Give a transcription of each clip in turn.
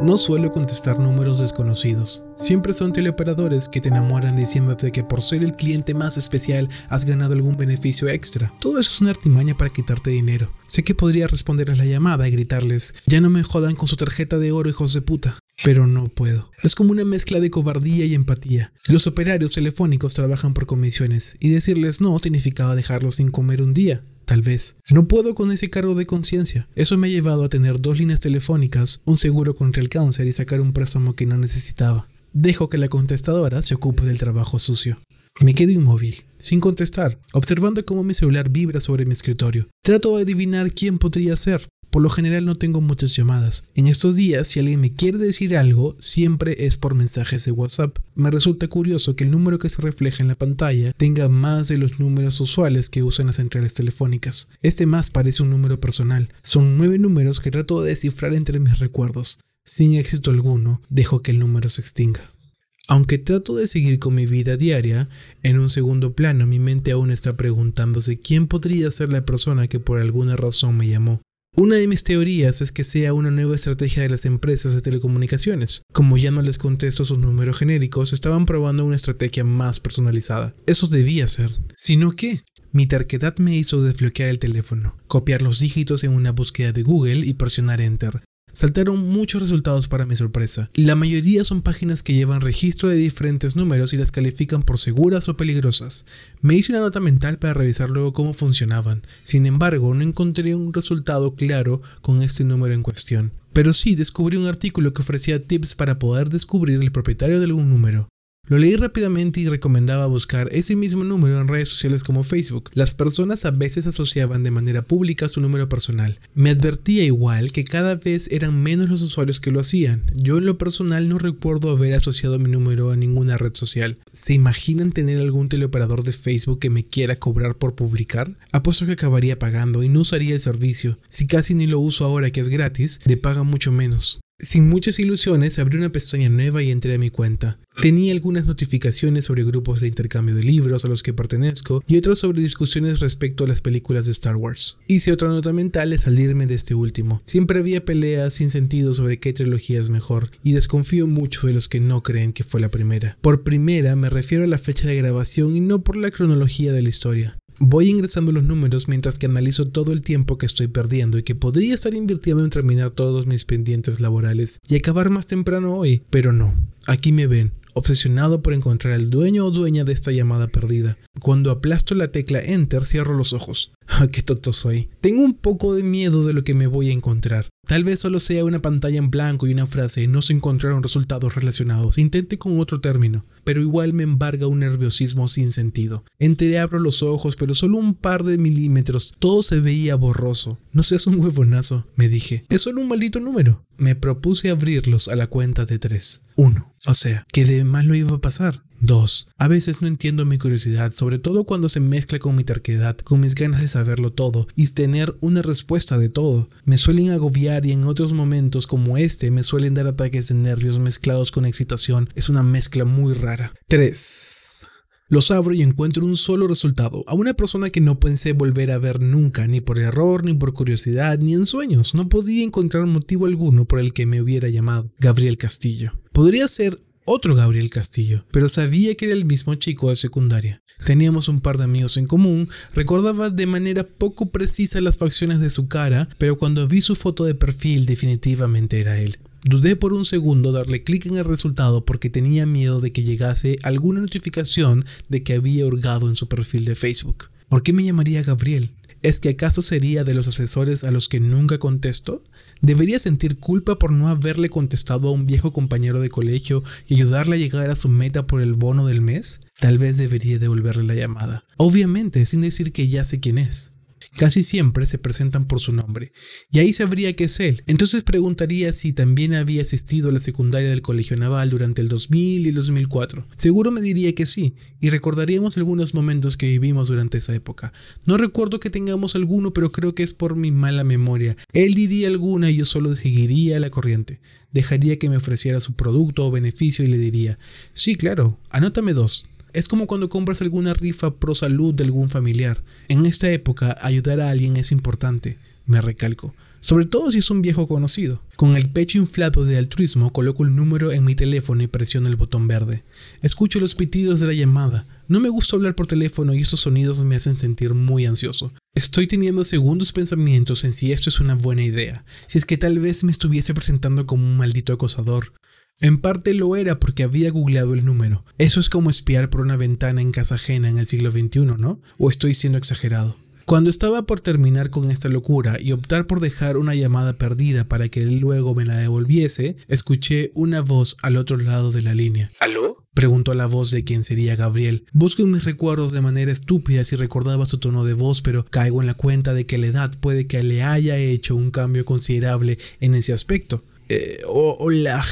No suelo contestar números desconocidos. Siempre son teleoperadores que te enamoran diciéndote que por ser el cliente más especial has ganado algún beneficio extra. Todo eso es una artimaña para quitarte dinero. Sé que podría responder a la llamada y gritarles, ya no me jodan con su tarjeta de oro hijos de puta. Pero no puedo. Es como una mezcla de cobardía y empatía. Los operarios telefónicos trabajan por comisiones y decirles no significaba dejarlos sin comer un día. Tal vez. No puedo con ese cargo de conciencia. Eso me ha llevado a tener dos líneas telefónicas, un seguro contra el cáncer y sacar un préstamo que no necesitaba. Dejo que la contestadora se ocupe del trabajo sucio. Me quedo inmóvil, sin contestar, observando cómo mi celular vibra sobre mi escritorio. Trato de adivinar quién podría ser. Por lo general no tengo muchas llamadas. En estos días, si alguien me quiere decir algo, siempre es por mensajes de WhatsApp. Me resulta curioso que el número que se refleja en la pantalla tenga más de los números usuales que usan las centrales telefónicas. Este más parece un número personal. Son nueve números que trato de descifrar entre mis recuerdos. Sin éxito alguno, dejo que el número se extinga. Aunque trato de seguir con mi vida diaria, en un segundo plano mi mente aún está preguntándose quién podría ser la persona que por alguna razón me llamó. Una de mis teorías es que sea una nueva estrategia de las empresas de telecomunicaciones. Como ya no les contesto sus números genéricos, estaban probando una estrategia más personalizada. Eso debía ser. Sino que, mi terquedad me hizo desbloquear el teléfono, copiar los dígitos en una búsqueda de Google y presionar Enter. Saltaron muchos resultados para mi sorpresa. La mayoría son páginas que llevan registro de diferentes números y las califican por seguras o peligrosas. Me hice una nota mental para revisar luego cómo funcionaban. Sin embargo, no encontré un resultado claro con este número en cuestión. Pero sí descubrí un artículo que ofrecía tips para poder descubrir el propietario de algún número. Lo leí rápidamente y recomendaba buscar ese mismo número en redes sociales como Facebook. Las personas a veces asociaban de manera pública su número personal. Me advertía igual que cada vez eran menos los usuarios que lo hacían. Yo en lo personal no recuerdo haber asociado mi número a ninguna red social. ¿Se imaginan tener algún teleoperador de Facebook que me quiera cobrar por publicar? Apuesto que acabaría pagando y no usaría el servicio. Si casi ni lo uso ahora que es gratis, le paga mucho menos. Sin muchas ilusiones, abrí una pestaña nueva y entré a mi cuenta. Tenía algunas notificaciones sobre grupos de intercambio de libros a los que pertenezco y otras sobre discusiones respecto a las películas de Star Wars. Hice otra nota mental de salirme de este último. Siempre había peleas sin sentido sobre qué trilogía es mejor y desconfío mucho de los que no creen que fue la primera. Por primera me refiero a la fecha de grabación y no por la cronología de la historia. Voy ingresando los números mientras que analizo todo el tiempo que estoy perdiendo y que podría estar invirtiendo en terminar todos mis pendientes laborales y acabar más temprano hoy, pero no. Aquí me ven, obsesionado por encontrar al dueño o dueña de esta llamada perdida. Cuando aplasto la tecla Enter, cierro los ojos. ¡Ah, qué tonto soy! Tengo un poco de miedo de lo que me voy a encontrar. Tal vez solo sea una pantalla en blanco y una frase, no se encontraron resultados relacionados, intente con otro término, pero igual me embarga un nerviosismo sin sentido. Entreabro los ojos, pero solo un par de milímetros, todo se veía borroso. No seas un huevonazo, me dije, es solo un maldito número. Me propuse abrirlos a la cuenta de tres. Uno. O sea, ¿qué de más lo iba a pasar? 2. A veces no entiendo mi curiosidad, sobre todo cuando se mezcla con mi terquedad, con mis ganas de saberlo todo y tener una respuesta de todo. Me suelen agobiar y en otros momentos como este me suelen dar ataques de nervios mezclados con excitación. Es una mezcla muy rara. 3. Los abro y encuentro un solo resultado, a una persona que no pensé volver a ver nunca, ni por error, ni por curiosidad, ni en sueños. No podía encontrar motivo alguno por el que me hubiera llamado Gabriel Castillo. Podría ser otro Gabriel Castillo, pero sabía que era el mismo chico de secundaria. Teníamos un par de amigos en común, recordaba de manera poco precisa las facciones de su cara, pero cuando vi su foto de perfil definitivamente era él. Dudé por un segundo darle clic en el resultado porque tenía miedo de que llegase alguna notificación de que había hurgado en su perfil de Facebook. ¿Por qué me llamaría Gabriel? ¿Es que acaso sería de los asesores a los que nunca contesto? ¿Debería sentir culpa por no haberle contestado a un viejo compañero de colegio y ayudarle a llegar a su meta por el bono del mes? Tal vez debería devolverle la llamada. Obviamente, sin decir que ya sé quién es casi siempre se presentan por su nombre, y ahí sabría que es él. Entonces preguntaría si también había asistido a la secundaria del Colegio Naval durante el 2000 y el 2004. Seguro me diría que sí, y recordaríamos algunos momentos que vivimos durante esa época. No recuerdo que tengamos alguno, pero creo que es por mi mala memoria. Él diría alguna y yo solo seguiría la corriente. Dejaría que me ofreciera su producto o beneficio y le diría, sí, claro, anótame dos. Es como cuando compras alguna rifa pro salud de algún familiar. En esta época, ayudar a alguien es importante, me recalco sobre todo si es un viejo conocido. Con el pecho inflado de altruismo coloco el número en mi teléfono y presiono el botón verde. Escucho los pitidos de la llamada. No me gusta hablar por teléfono y esos sonidos me hacen sentir muy ansioso. Estoy teniendo segundos pensamientos en si esto es una buena idea, si es que tal vez me estuviese presentando como un maldito acosador. En parte lo era porque había googleado el número. Eso es como espiar por una ventana en casa ajena en el siglo XXI, ¿no? ¿O estoy siendo exagerado? Cuando estaba por terminar con esta locura y optar por dejar una llamada perdida para que él luego me la devolviese, escuché una voz al otro lado de la línea. ¿Aló? Preguntó la voz de quien sería Gabriel. Busco en mis recuerdos de manera estúpida si recordaba su tono de voz, pero caigo en la cuenta de que la edad puede que le haya hecho un cambio considerable en ese aspecto. Eh, hola,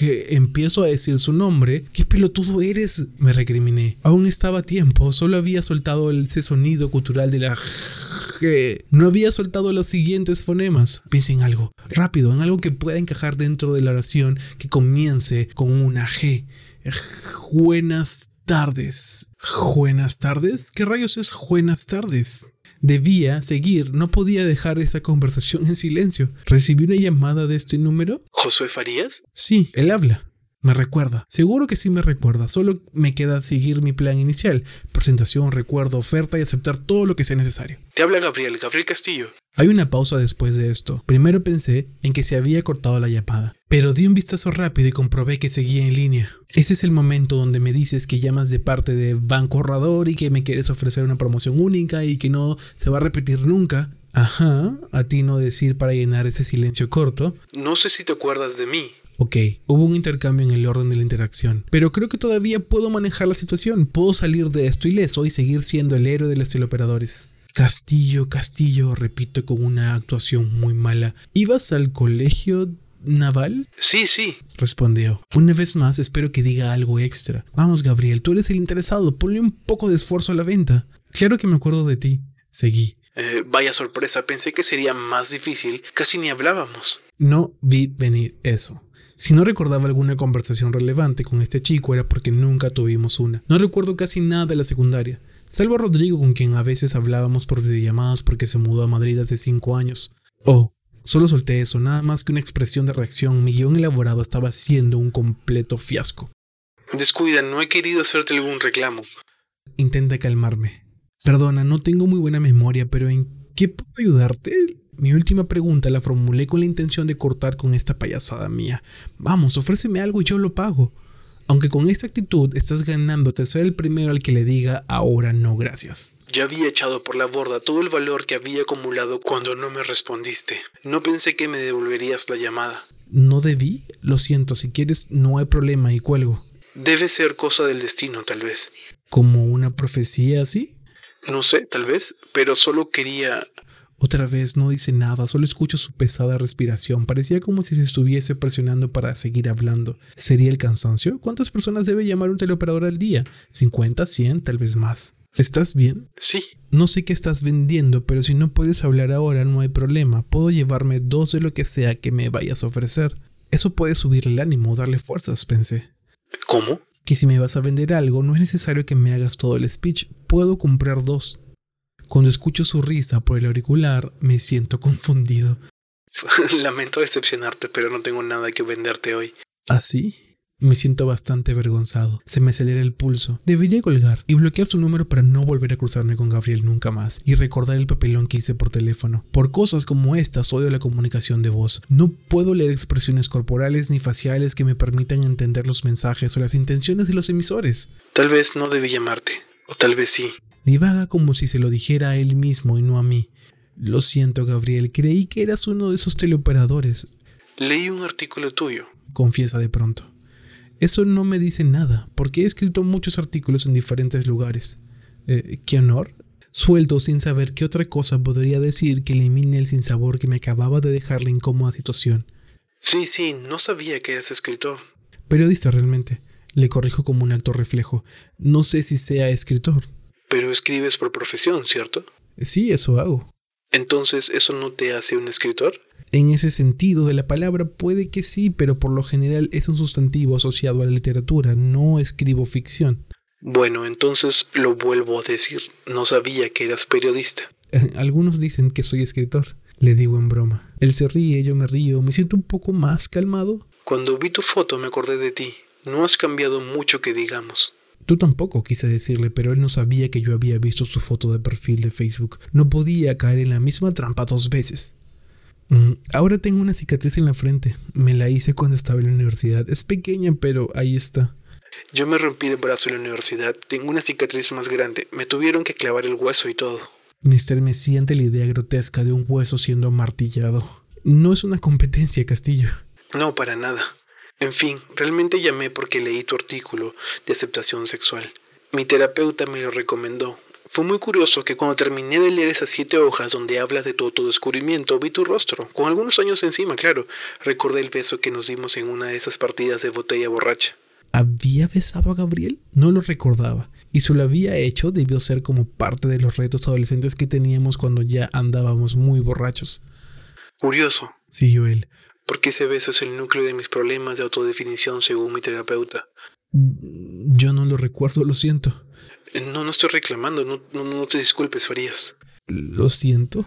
empiezo a decir su nombre. ¿Qué pelotudo eres? Me recriminé. Aún estaba a tiempo, solo había soltado ese sonido cultural de la G. No había soltado los siguientes fonemas. Piensa en algo, rápido, en algo que pueda encajar dentro de la oración que comience con una G. Buenas tardes. ¿Buenas tardes? ¿Qué rayos es buenas tardes? Debía seguir, no podía dejar esa conversación en silencio. ¿Recibí una llamada de este número? ¿Josué Farías? Sí, él habla. Me recuerda. Seguro que sí me recuerda. Solo me queda seguir mi plan inicial. Presentación, recuerdo, oferta y aceptar todo lo que sea necesario. Te habla Gabriel, Gabriel Castillo. Hay una pausa después de esto. Primero pensé en que se había cortado la llamada, pero di un vistazo rápido y comprobé que seguía en línea. Ese es el momento donde me dices que llamas de parte de Banco Ahorrador y que me quieres ofrecer una promoción única y que no se va a repetir nunca. Ajá, a ti no decir para llenar ese silencio corto. No sé si te acuerdas de mí. Ok, hubo un intercambio en el orden de la interacción, pero creo que todavía puedo manejar la situación, puedo salir de esto ileso y seguir siendo el héroe de los teleoperadores. Castillo, Castillo, repito con una actuación muy mala. ¿Ibas al colegio naval? Sí, sí. Respondió. Una vez más espero que diga algo extra. Vamos, Gabriel, tú eres el interesado, ponle un poco de esfuerzo a la venta. Claro que me acuerdo de ti. Seguí. Eh, vaya sorpresa, pensé que sería más difícil. Casi ni hablábamos. No vi venir eso. Si no recordaba alguna conversación relevante con este chico era porque nunca tuvimos una. No recuerdo casi nada de la secundaria, salvo a Rodrigo con quien a veces hablábamos por videollamadas porque se mudó a Madrid hace cinco años. Oh, solo solté eso, nada más que una expresión de reacción. Mi guion elaborado estaba siendo un completo fiasco. Descuida, no he querido hacerte algún reclamo. Intenta calmarme. Perdona, no tengo muy buena memoria, pero ¿en qué puedo ayudarte? Mi última pregunta la formulé con la intención de cortar con esta payasada mía. Vamos, ofréceme algo y yo lo pago. Aunque con esta actitud estás ganándote ser el primero al que le diga ahora no gracias. Ya había echado por la borda todo el valor que había acumulado cuando no me respondiste. No pensé que me devolverías la llamada. ¿No debí? Lo siento, si quieres no hay problema y cuelgo. Debe ser cosa del destino, tal vez. ¿Como una profecía así? No sé, tal vez, pero solo quería... Otra vez no dice nada, solo escucho su pesada respiración. Parecía como si se estuviese presionando para seguir hablando. ¿Sería el cansancio? ¿Cuántas personas debe llamar un teleoperador al día? ¿50, 100, tal vez más? ¿Estás bien? Sí. No sé qué estás vendiendo, pero si no puedes hablar ahora no hay problema. Puedo llevarme dos de lo que sea que me vayas a ofrecer. Eso puede subir el ánimo, darle fuerzas, pensé. ¿Cómo? Que si me vas a vender algo, no es necesario que me hagas todo el speech. Puedo comprar dos. Cuando escucho su risa por el auricular, me siento confundido. Lamento decepcionarte, pero no tengo nada que venderte hoy. ¿Así? Me siento bastante avergonzado. Se me acelera el pulso. Debería colgar y bloquear su número para no volver a cruzarme con Gabriel nunca más y recordar el papelón que hice por teléfono. Por cosas como estas odio la comunicación de voz. No puedo leer expresiones corporales ni faciales que me permitan entender los mensajes o las intenciones de los emisores. Tal vez no debí llamarte, o tal vez sí vaga como si se lo dijera a él mismo y no a mí. Lo siento, Gabriel, creí que eras uno de esos teleoperadores. Leí un artículo tuyo. Confiesa de pronto. Eso no me dice nada, porque he escrito muchos artículos en diferentes lugares. Eh, ¿Qué honor? Suelto sin saber qué otra cosa podría decir que elimine el sinsabor que me acababa de dejar la incómoda situación. Sí, sí, no sabía que eras escritor. Periodista realmente. Le corrijo como un acto reflejo. No sé si sea escritor. Pero escribes por profesión, ¿cierto? Sí, eso hago. Entonces, ¿eso no te hace un escritor? En ese sentido de la palabra puede que sí, pero por lo general es un sustantivo asociado a la literatura, no escribo ficción. Bueno, entonces lo vuelvo a decir. No sabía que eras periodista. Algunos dicen que soy escritor, le digo en broma. Él se ríe, yo me río, me siento un poco más calmado. Cuando vi tu foto me acordé de ti. No has cambiado mucho que digamos. Tú tampoco, quise decirle, pero él no sabía que yo había visto su foto de perfil de Facebook. No podía caer en la misma trampa dos veces. Mm, ahora tengo una cicatriz en la frente. Me la hice cuando estaba en la universidad. Es pequeña, pero ahí está. Yo me rompí el brazo en la universidad. Tengo una cicatriz más grande. Me tuvieron que clavar el hueso y todo. Me estremecí ante la idea grotesca de un hueso siendo amartillado. No es una competencia, Castillo. No, para nada. En fin, realmente llamé porque leí tu artículo de aceptación sexual. Mi terapeuta me lo recomendó. Fue muy curioso que cuando terminé de leer esas siete hojas donde hablas de todo tu descubrimiento, vi tu rostro, con algunos años encima, claro. Recordé el beso que nos dimos en una de esas partidas de botella borracha. ¿Había besado a Gabriel? No lo recordaba. Y si lo había hecho, debió ser como parte de los retos adolescentes que teníamos cuando ya andábamos muy borrachos. Curioso, siguió él porque ese beso es el núcleo de mis problemas de autodefinición según mi terapeuta. Yo no lo recuerdo, lo siento. Eh, no, no estoy reclamando, no, no, te disculpes, Farías. ¿Lo siento?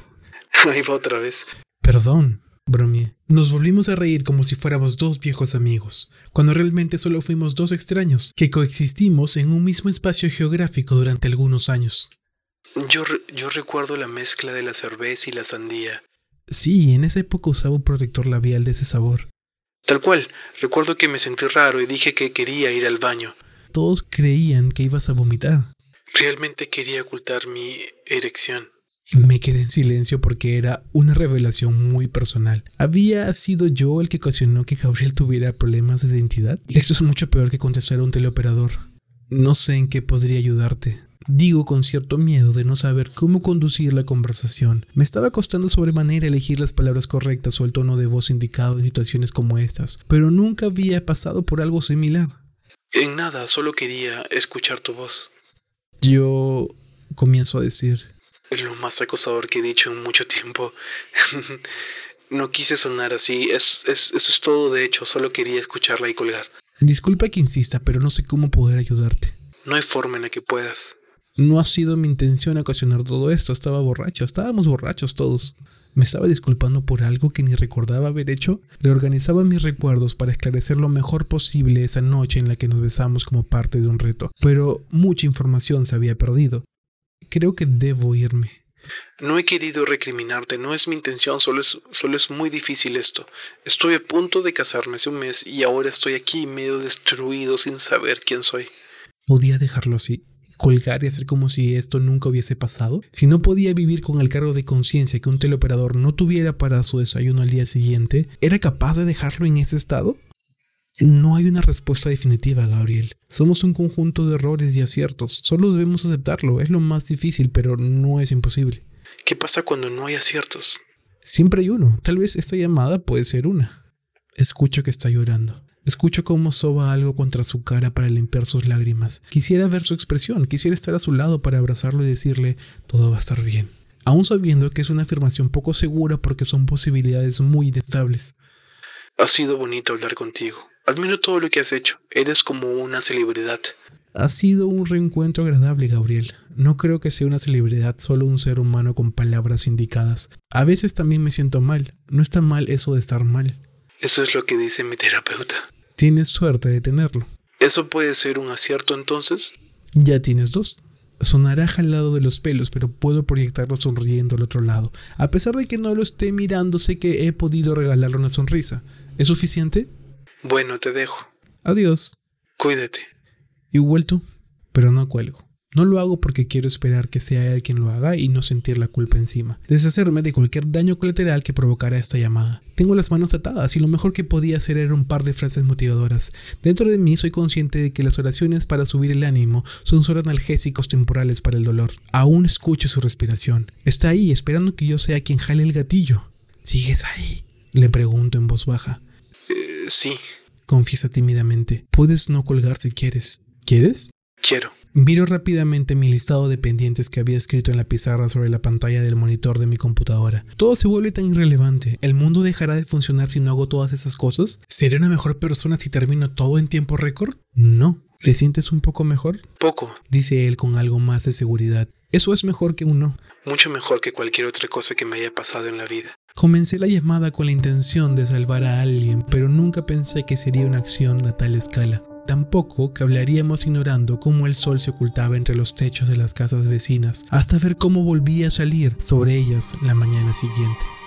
Ahí va otra vez. Perdón, bromeé. Nos volvimos a reír como si fuéramos dos viejos amigos, cuando realmente solo fuimos dos extraños, que coexistimos en un mismo espacio geográfico durante algunos años. Yo, yo recuerdo la mezcla de la cerveza y la sandía, Sí, en esa época usaba un protector labial de ese sabor. Tal cual. Recuerdo que me sentí raro y dije que quería ir al baño. Todos creían que ibas a vomitar. Realmente quería ocultar mi erección. Me quedé en silencio porque era una revelación muy personal. ¿Había sido yo el que ocasionó que Gabriel tuviera problemas de identidad? Eso es mucho peor que contestar a un teleoperador. No sé en qué podría ayudarte. Digo con cierto miedo de no saber cómo conducir la conversación. Me estaba costando sobremanera elegir las palabras correctas o el tono de voz indicado en situaciones como estas, pero nunca había pasado por algo similar. En nada, solo quería escuchar tu voz. Yo comienzo a decir. Es lo más acosador que he dicho en mucho tiempo. no quise sonar así, es, eso es todo de hecho, solo quería escucharla y colgar. Disculpa que insista, pero no sé cómo poder ayudarte. No hay forma en la que puedas. No ha sido mi intención ocasionar todo esto, estaba borracho, estábamos borrachos todos. Me estaba disculpando por algo que ni recordaba haber hecho. Reorganizaba mis recuerdos para esclarecer lo mejor posible esa noche en la que nos besamos como parte de un reto, pero mucha información se había perdido. Creo que debo irme. No he querido recriminarte, no es mi intención, solo es, solo es muy difícil esto. Estoy a punto de casarme hace un mes y ahora estoy aquí medio destruido sin saber quién soy. Podía dejarlo así colgar y hacer como si esto nunca hubiese pasado? Si no podía vivir con el cargo de conciencia que un teleoperador no tuviera para su desayuno al día siguiente, ¿era capaz de dejarlo en ese estado? No hay una respuesta definitiva, Gabriel. Somos un conjunto de errores y aciertos. Solo debemos aceptarlo. Es lo más difícil, pero no es imposible. ¿Qué pasa cuando no hay aciertos? Siempre hay uno. Tal vez esta llamada puede ser una. Escucho que está llorando. Escucho cómo soba algo contra su cara para limpiar sus lágrimas. Quisiera ver su expresión, quisiera estar a su lado para abrazarlo y decirle, todo va a estar bien. Aún sabiendo que es una afirmación poco segura porque son posibilidades muy inestables. Ha sido bonito hablar contigo. Admiro todo lo que has hecho. Eres como una celebridad. Ha sido un reencuentro agradable, Gabriel. No creo que sea una celebridad, solo un ser humano con palabras indicadas. A veces también me siento mal. No está mal eso de estar mal. Eso es lo que dice mi terapeuta. Tienes suerte de tenerlo. ¿Eso puede ser un acierto entonces? Ya tienes dos. Sonará jalado de los pelos, pero puedo proyectarlo sonriendo al otro lado. A pesar de que no lo esté mirando, sé que he podido regalarle una sonrisa. ¿Es suficiente? Bueno, te dejo. Adiós. Cuídate. Y vuelto, pero no cuelgo. No lo hago porque quiero esperar que sea él quien lo haga y no sentir la culpa encima. Deshacerme de cualquier daño colateral que provocara esta llamada. Tengo las manos atadas y lo mejor que podía hacer era un par de frases motivadoras. Dentro de mí soy consciente de que las oraciones para subir el ánimo son solo analgésicos temporales para el dolor. Aún escucho su respiración. Está ahí esperando que yo sea quien jale el gatillo. ¿Sigues ahí? Le pregunto en voz baja. Eh, sí. Confiesa tímidamente. Puedes no colgar si quieres. ¿Quieres? Quiero. Miro rápidamente mi listado de pendientes que había escrito en la pizarra sobre la pantalla del monitor de mi computadora. Todo se vuelve tan irrelevante. ¿El mundo dejará de funcionar si no hago todas esas cosas? ¿Seré una mejor persona si termino todo en tiempo récord? No. ¿Te sientes un poco mejor? Poco. Dice él con algo más de seguridad. Eso es mejor que uno. Mucho mejor que cualquier otra cosa que me haya pasado en la vida. Comencé la llamada con la intención de salvar a alguien, pero nunca pensé que sería una acción a tal escala. Tampoco que hablaríamos ignorando cómo el sol se ocultaba entre los techos de las casas vecinas, hasta ver cómo volvía a salir sobre ellas la mañana siguiente.